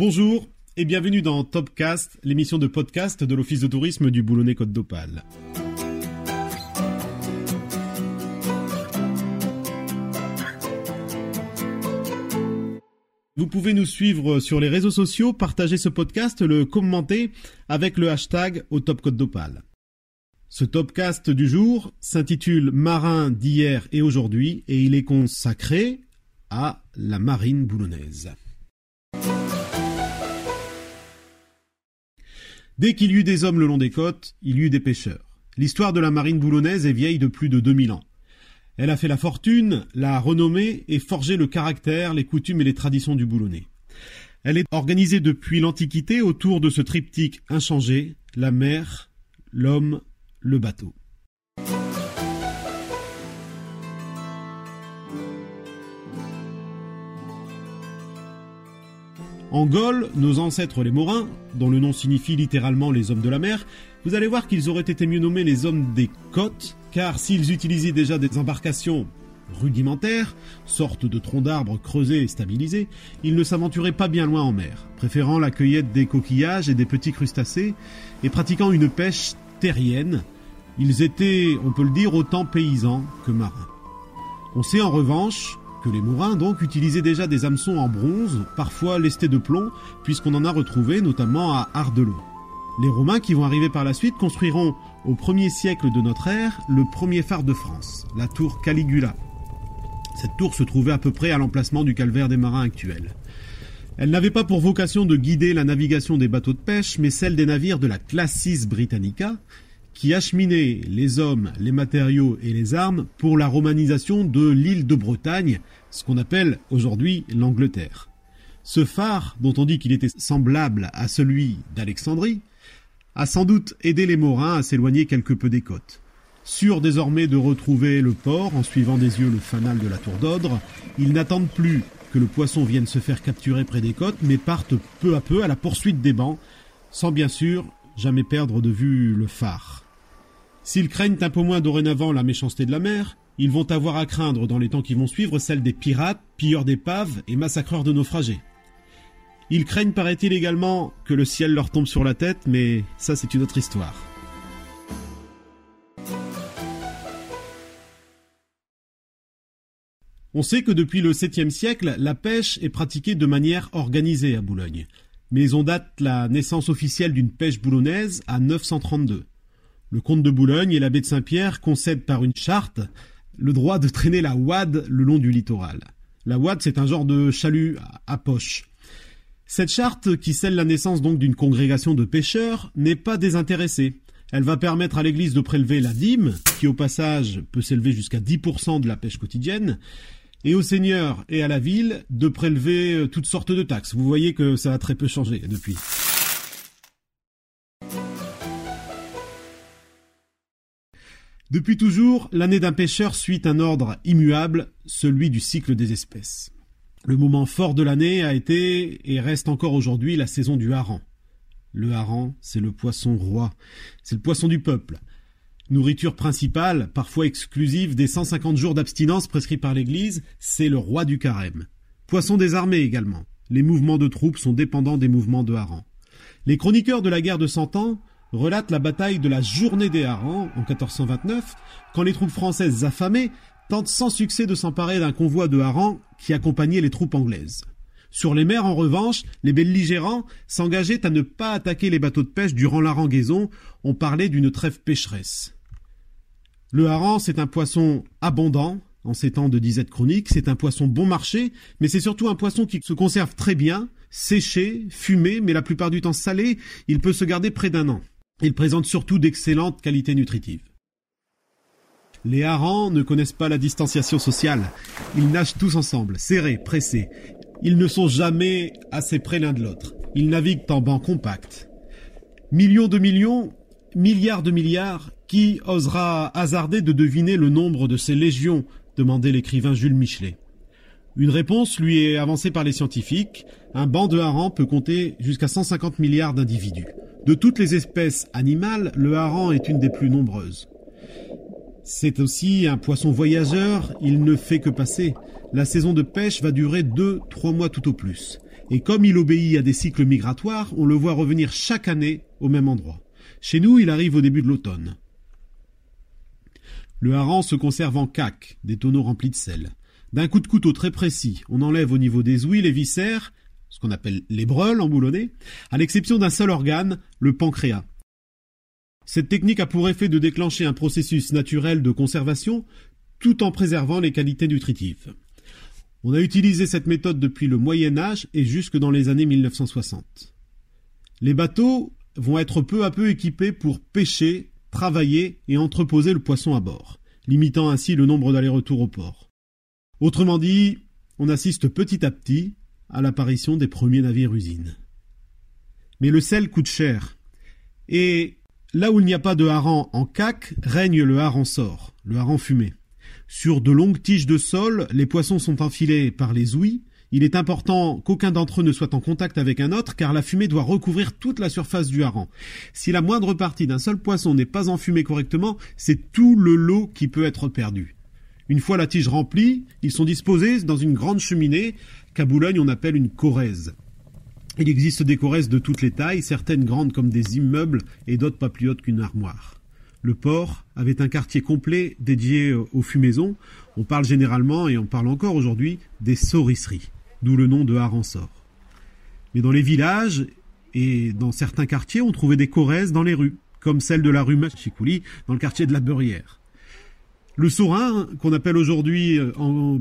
Bonjour et bienvenue dans Topcast, l'émission de podcast de l'Office de tourisme du Boulonnais-Côte d'Opale. Vous pouvez nous suivre sur les réseaux sociaux, partager ce podcast, le commenter avec le hashtag au Top Côte d'Opale. Ce Topcast du jour s'intitule Marin d'hier et aujourd'hui et il est consacré à la marine boulonnaise. Dès qu'il y eut des hommes le long des côtes, il y eut des pêcheurs. L'histoire de la marine boulonnaise est vieille de plus de 2000 ans. Elle a fait la fortune, la renommée et forgé le caractère, les coutumes et les traditions du Boulonnais. Elle est organisée depuis l'Antiquité autour de ce triptyque inchangé, la mer, l'homme, le bateau. En Gaule, nos ancêtres les Morins, dont le nom signifie littéralement les hommes de la mer, vous allez voir qu'ils auraient été mieux nommés les hommes des côtes, car s'ils utilisaient déjà des embarcations rudimentaires, sortes de troncs d'arbres creusés et stabilisés, ils ne s'aventuraient pas bien loin en mer, préférant la cueillette des coquillages et des petits crustacés, et pratiquant une pêche terrienne. Ils étaient, on peut le dire, autant paysans que marins. On sait en revanche les mourins donc utilisaient déjà des hameçons en bronze, parfois lestés de plomb, puisqu'on en a retrouvé notamment à Ardelot. Les Romains qui vont arriver par la suite construiront au 1er siècle de notre ère le premier phare de France, la tour Caligula. Cette tour se trouvait à peu près à l'emplacement du calvaire des marins actuel. Elle n'avait pas pour vocation de guider la navigation des bateaux de pêche, mais celle des navires de la Classis Britannica, qui acheminaient les hommes, les matériaux et les armes pour la romanisation de l'île de Bretagne, ce qu'on appelle aujourd'hui l'Angleterre. Ce phare, dont on dit qu'il était semblable à celui d'Alexandrie, a sans doute aidé les Morins à s'éloigner quelque peu des côtes. Sûrs désormais de retrouver le port en suivant des yeux le fanal de la tour d'Odre, ils n'attendent plus que le poisson vienne se faire capturer près des côtes, mais partent peu à peu à la poursuite des bancs, sans bien sûr jamais perdre de vue le phare. S'ils craignent un peu moins dorénavant la méchanceté de la mer, ils vont avoir à craindre dans les temps qui vont suivre celle des pirates, pilleurs d'épaves et massacreurs de naufragés. Ils craignent, paraît-il également, que le ciel leur tombe sur la tête, mais ça c'est une autre histoire. On sait que depuis le 7e siècle, la pêche est pratiquée de manière organisée à Boulogne. Mais on date la naissance officielle d'une pêche boulonnaise à 932. Le comte de Boulogne et l'abbé de Saint-Pierre concèdent par une charte le droit de traîner la wad le long du littoral. La wad, c'est un genre de chalut à poche. Cette charte, qui scelle la naissance donc d'une congrégation de pêcheurs, n'est pas désintéressée. Elle va permettre à l'Église de prélever la dîme, qui au passage peut s'élever jusqu'à 10% de la pêche quotidienne, et aux seigneurs et à la ville de prélever euh, toutes sortes de taxes. Vous voyez que ça a très peu changé depuis. Depuis toujours, l'année d'un pêcheur suit un ordre immuable, celui du cycle des espèces. Le moment fort de l'année a été et reste encore aujourd'hui la saison du hareng. Le hareng, c'est le poisson roi, c'est le poisson du peuple. Nourriture principale, parfois exclusive des 150 jours d'abstinence prescrits par l'Église, c'est le roi du carême. Poisson des armées également. Les mouvements de troupes sont dépendants des mouvements de hareng. Les chroniqueurs de la guerre de Cent Ans relate la bataille de la journée des harengs en 1429, quand les troupes françaises affamées tentent sans succès de s'emparer d'un convoi de harengs qui accompagnait les troupes anglaises. Sur les mers, en revanche, les belligérants s'engageaient à ne pas attaquer les bateaux de pêche durant l'haranguaison. On parlait d'une trêve pécheresse. Le hareng, c'est un poisson abondant, en ces temps de disette chronique. C'est un poisson bon marché, mais c'est surtout un poisson qui se conserve très bien, séché, fumé, mais la plupart du temps salé. Il peut se garder près d'un an. Il présente surtout d'excellentes qualités nutritives. Les harengs ne connaissent pas la distanciation sociale. Ils nagent tous ensemble, serrés, pressés. Ils ne sont jamais assez près l'un de l'autre. Ils naviguent en banc compact. Millions de millions, milliards de milliards, qui osera hasarder de deviner le nombre de ces légions demandait l'écrivain Jules Michelet. Une réponse lui est avancée par les scientifiques. Un banc de harengs peut compter jusqu'à 150 milliards d'individus. De toutes les espèces animales, le hareng est une des plus nombreuses. C'est aussi un poisson voyageur, il ne fait que passer. La saison de pêche va durer deux, trois mois tout au plus. Et comme il obéit à des cycles migratoires, on le voit revenir chaque année au même endroit. Chez nous, il arrive au début de l'automne. Le hareng se conserve en cac, des tonneaux remplis de sel. D'un coup de couteau très précis, on enlève au niveau des ouïes les viscères, qu'on appelle les breules emboulonnées, à l'exception d'un seul organe, le pancréas. Cette technique a pour effet de déclencher un processus naturel de conservation tout en préservant les qualités nutritives. On a utilisé cette méthode depuis le Moyen Âge et jusque dans les années 1960. Les bateaux vont être peu à peu équipés pour pêcher travailler et entreposer le poisson à bord, limitant ainsi le nombre d'allers-retours au port. Autrement dit, on assiste petit à petit à l'apparition des premiers navires-usines. Mais le sel coûte cher, et là où il n'y a pas de hareng en cac, règne le hareng sort, le hareng fumé. Sur de longues tiges de sol, les poissons sont enfilés par les ouïes, il est important qu'aucun d'entre eux ne soit en contact avec un autre car la fumée doit recouvrir toute la surface du hareng. Si la moindre partie d'un seul poisson n'est pas enfumée correctement, c'est tout le lot qui peut être perdu. Une fois la tige remplie, ils sont disposés dans une grande cheminée qu'à Boulogne on appelle une corrèze. Il existe des corrèzes de toutes les tailles, certaines grandes comme des immeubles et d'autres pas plus hautes qu'une armoire. Le port avait un quartier complet dédié aux fumaisons. On parle généralement, et on parle encore aujourd'hui, des saurisseries d'où le nom de Haransor. Mais dans les villages et dans certains quartiers, on trouvait des corrèzes dans les rues, comme celle de la rue Machikouli, dans le quartier de la Beurrière. Le saurin, qu'on appelle aujourd'hui euh,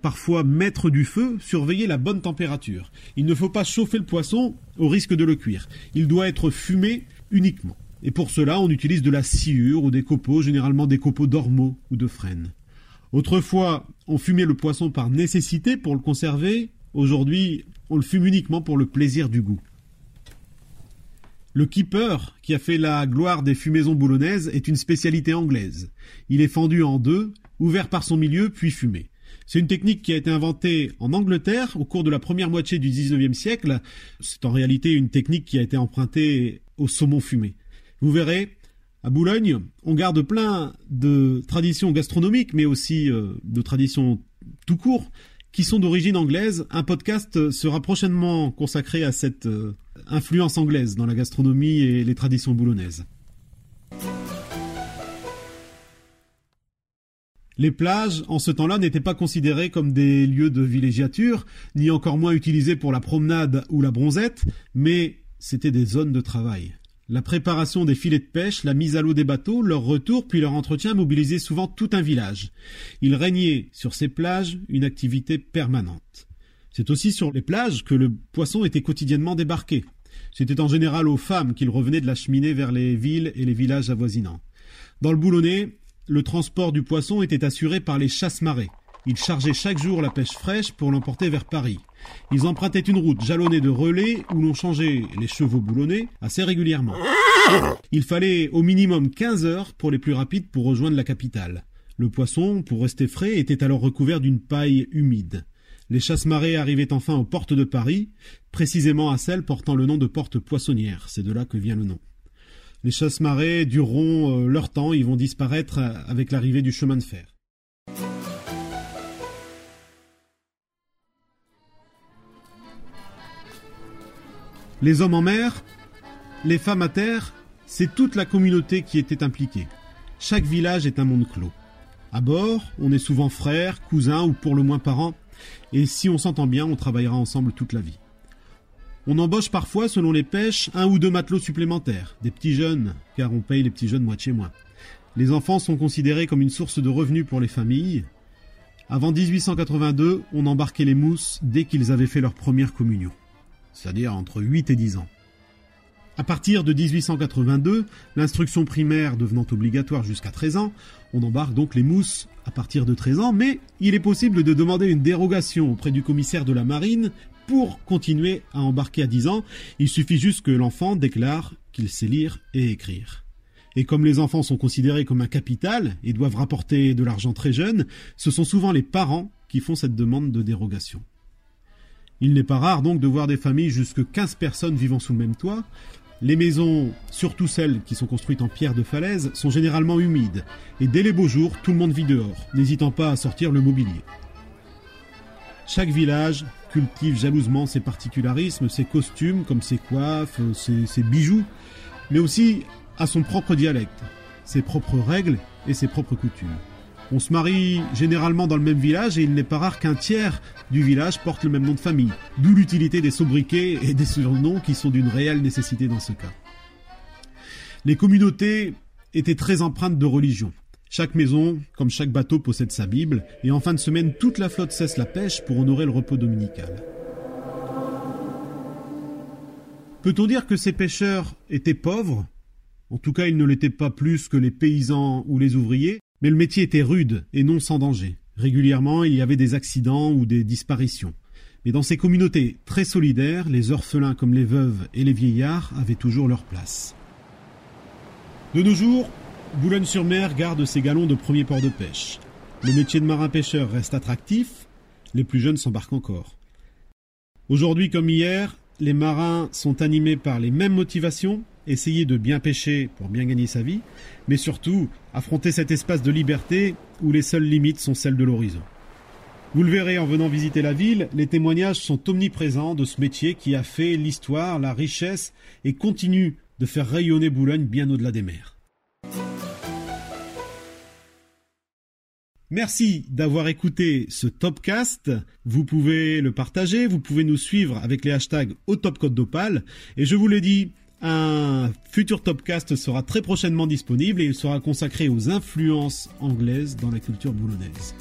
parfois maître du feu, surveillait la bonne température. Il ne faut pas chauffer le poisson au risque de le cuire. Il doit être fumé uniquement. Et pour cela, on utilise de la sciure ou des copeaux, généralement des copeaux d'ormeaux ou de frênes. Autrefois, on fumait le poisson par nécessité pour le conserver Aujourd'hui, on le fume uniquement pour le plaisir du goût. Le keeper, qui a fait la gloire des fumaisons boulonnaises, est une spécialité anglaise. Il est fendu en deux, ouvert par son milieu, puis fumé. C'est une technique qui a été inventée en Angleterre au cours de la première moitié du XIXe siècle. C'est en réalité une technique qui a été empruntée au saumon fumé. Vous verrez, à Boulogne, on garde plein de traditions gastronomiques, mais aussi euh, de traditions tout court, qui sont d'origine anglaise. Un podcast sera prochainement consacré à cette euh, influence anglaise dans la gastronomie et les traditions boulonnaises. Les plages, en ce temps-là, n'étaient pas considérées comme des lieux de villégiature, ni encore moins utilisées pour la promenade ou la bronzette, mais c'était des zones de travail. La préparation des filets de pêche, la mise à l'eau des bateaux, leur retour puis leur entretien mobilisaient souvent tout un village. Il régnait sur ces plages une activité permanente. C'est aussi sur les plages que le poisson était quotidiennement débarqué. C'était en général aux femmes qu'il revenait de la cheminée vers les villes et les villages avoisinants. Dans le Boulonnais, le transport du poisson était assuré par les chasse-marées. Ils chargeaient chaque jour la pêche fraîche pour l'emporter vers Paris. Ils empruntaient une route jalonnée de relais où l'on changeait les chevaux boulonnais assez régulièrement. Il fallait au minimum 15 heures pour les plus rapides pour rejoindre la capitale. Le poisson, pour rester frais, était alors recouvert d'une paille humide. Les chasse-marées arrivaient enfin aux portes de Paris, précisément à celles portant le nom de porte poissonnière. C'est de là que vient le nom. Les chasse-marées dureront euh, leur temps, ils vont disparaître euh, avec l'arrivée du chemin de fer. Les hommes en mer, les femmes à terre, c'est toute la communauté qui était impliquée. Chaque village est un monde clos. À bord, on est souvent frères, cousins ou pour le moins parents, et si on s'entend bien, on travaillera ensemble toute la vie. On embauche parfois, selon les pêches, un ou deux matelots supplémentaires, des petits jeunes, car on paye les petits jeunes moitié moins. Les enfants sont considérés comme une source de revenus pour les familles. Avant 1882, on embarquait les mousses dès qu'ils avaient fait leur première communion c'est-à-dire entre 8 et 10 ans. À partir de 1882, l'instruction primaire devenant obligatoire jusqu'à 13 ans, on embarque donc les mousses à partir de 13 ans, mais il est possible de demander une dérogation auprès du commissaire de la marine pour continuer à embarquer à 10 ans. Il suffit juste que l'enfant déclare qu'il sait lire et écrire. Et comme les enfants sont considérés comme un capital et doivent rapporter de l'argent très jeune, ce sont souvent les parents qui font cette demande de dérogation. Il n'est pas rare donc de voir des familles jusque 15 personnes vivant sous le même toit. Les maisons, surtout celles qui sont construites en pierre de falaise, sont généralement humides, et dès les beaux jours, tout le monde vit dehors, n'hésitant pas à sortir le mobilier. Chaque village cultive jalousement ses particularismes, ses costumes, comme ses coiffes, ses, ses bijoux, mais aussi à son propre dialecte, ses propres règles et ses propres coutumes. On se marie généralement dans le même village et il n'est pas rare qu'un tiers du village porte le même nom de famille, d'où l'utilité des sobriquets et des surnoms qui sont d'une réelle nécessité dans ce cas. Les communautés étaient très empreintes de religion. Chaque maison, comme chaque bateau, possède sa Bible, et en fin de semaine, toute la flotte cesse la pêche pour honorer le repos dominical. Peut-on dire que ces pêcheurs étaient pauvres? En tout cas, ils ne l'étaient pas plus que les paysans ou les ouvriers, mais le métier était rude et non sans danger. Régulièrement, il y avait des accidents ou des disparitions. Mais dans ces communautés très solidaires, les orphelins comme les veuves et les vieillards avaient toujours leur place. De nos jours, Boulogne-sur-Mer garde ses galons de premier port de pêche. Le métier de marin-pêcheur reste attractif, les plus jeunes s'embarquent encore. Aujourd'hui comme hier, les marins sont animés par les mêmes motivations, essayer de bien pêcher pour bien gagner sa vie, mais surtout affronter cet espace de liberté où les seules limites sont celles de l'horizon. Vous le verrez en venant visiter la ville, les témoignages sont omniprésents de ce métier qui a fait l'histoire, la richesse et continue de faire rayonner Boulogne bien au-delà des mers. Merci d'avoir écouté ce Topcast. Vous pouvez le partager, vous pouvez nous suivre avec les hashtags au Top Code d'Opale. Et je vous l'ai dit, un futur Topcast sera très prochainement disponible et il sera consacré aux influences anglaises dans la culture boulonnaise.